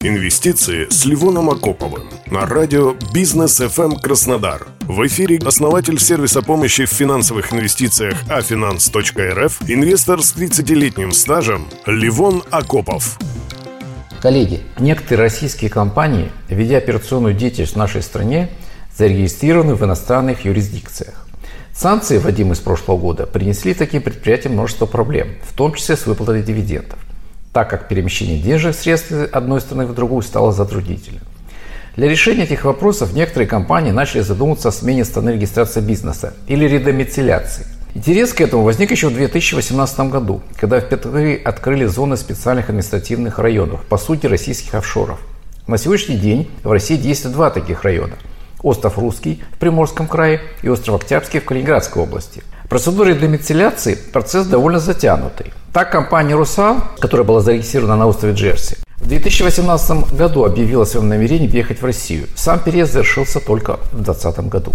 Инвестиции с Ливоном Акоповым на радио «Бизнес FM Краснодар». В эфире основатель сервиса помощи в финансовых инвестициях афинанс.рф, инвестор с 30-летним стажем Ливон Акопов. Коллеги, некоторые российские компании, ведя операционную деятельность в нашей стране, зарегистрированы в иностранных юрисдикциях. Санкции, вводимые с прошлого года, принесли таким предприятиям множество проблем, в том числе с выплатой дивидендов так как перемещение денежных средств одной страны в другую стало затруднительным. Для решения этих вопросов некоторые компании начали задумываться о смене страны регистрации бизнеса или редомицеляции. Интерес к этому возник еще в 2018 году, когда впервые открыли зоны специальных административных районов, по сути российских офшоров. На сегодняшний день в России действует два таких района. Остров Русский в Приморском крае и остров Октябрьский в Калининградской области. Процедура демицеляции – процесс довольно затянутый. Так, компания «Русал», которая была зарегистрирована на острове Джерси, в 2018 году объявила о своем намерении въехать в Россию. Сам переезд завершился только в 2020 году.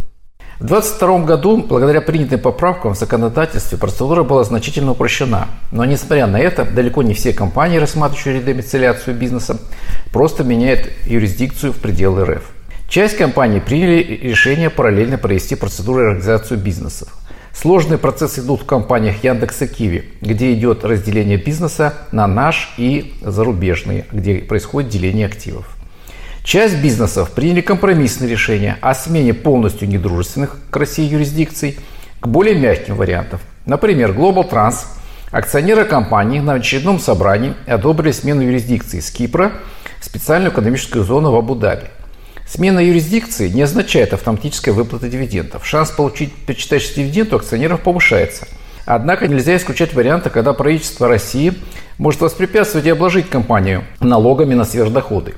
В 2022 году, благодаря принятым поправкам в законодательстве, процедура была значительно упрощена. Но, несмотря на это, далеко не все компании, рассматривающие редомицеляцию бизнеса, просто меняют юрисдикцию в пределы РФ. Часть компаний приняли решение параллельно провести процедуру организации бизнесов. Сложные процессы идут в компаниях Яндекс и Киви, где идет разделение бизнеса на наш и зарубежный, где происходит деление активов. Часть бизнесов приняли компромиссные решения о смене полностью недружественных к России юрисдикций к более мягким вариантам. Например, Global Trans, акционеры компании на очередном собрании одобрили смену юрисдикции с Кипра в специальную экономическую зону в Абу-Даби – Смена юрисдикции не означает автоматической выплаты дивидендов. Шанс получить причитающийся дивиденд у акционеров повышается. Однако нельзя исключать варианты, когда правительство России может воспрепятствовать и обложить компанию налогами на сверхдоходы,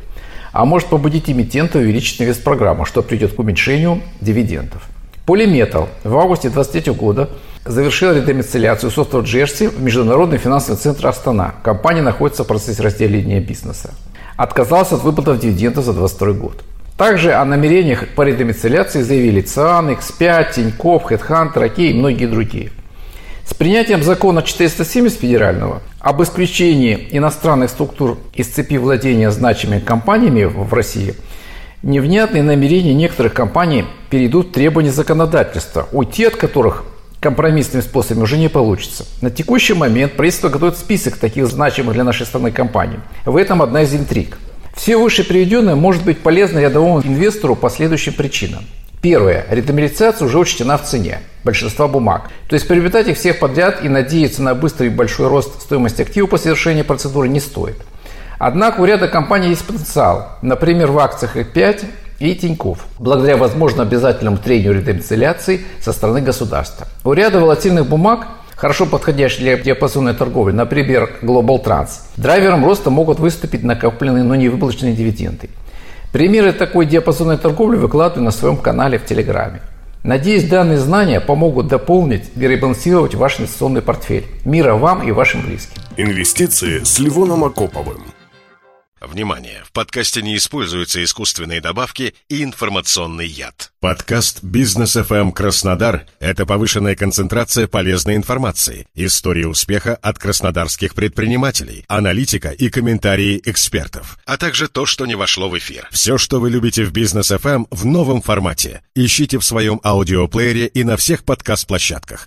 а может побудить эмитента увеличить инвестпрограмму, что приведет к уменьшению дивидендов. Полиметал в августе 2023 года завершила редомицеляцию с острова Джерси в Международный финансовый центр Астана. Компания находится в процессе разделения бизнеса. Отказалась от выплатов дивидендов за 2022 год. Также о намерениях по редомицеляции заявили ЦИАН, X5, Тинькофф, Хедхантер, Окей и многие другие. С принятием закона 470 федерального об исключении иностранных структур из цепи владения значимыми компаниями в России невнятные намерения некоторых компаний перейдут в требования законодательства, уйти от которых компромиссными способами уже не получится. На текущий момент правительство готовит список таких значимых для нашей страны компаний. В этом одна из интриг – все выше приведенное может быть полезно рядовому инвестору по следующим причинам. Первое. Ретамилизация уже учтена в цене большинства бумаг. То есть приобретать их всех подряд и надеяться на быстрый и большой рост стоимости активов по совершении процедуры не стоит. Однако у ряда компаний есть потенциал. Например, в акциях F5 и Тиньков, благодаря возможно обязательному трению редемицеляции со стороны государства. У ряда волатильных бумаг хорошо подходящий для диапазонной торговли, например, Global Trans. Драйвером роста могут выступить накопленные, но не выплаченные дивиденды. Примеры такой диапазонной торговли выкладываю на своем канале в Телеграме. Надеюсь, данные знания помогут дополнить и ребалансировать ваш инвестиционный портфель. Мира вам и вашим близким. Инвестиции с Ливоном Акоповым. Внимание! В подкасте не используются искусственные добавки и информационный яд. Подкаст «Бизнес FM эм Краснодар» — это повышенная концентрация полезной информации, истории успеха от краснодарских предпринимателей, аналитика и комментарии экспертов, а также то, что не вошло в эфир. Все, что вы любите в «Бизнес FM эм» в новом формате. Ищите в своем аудиоплеере и на всех подкаст-площадках.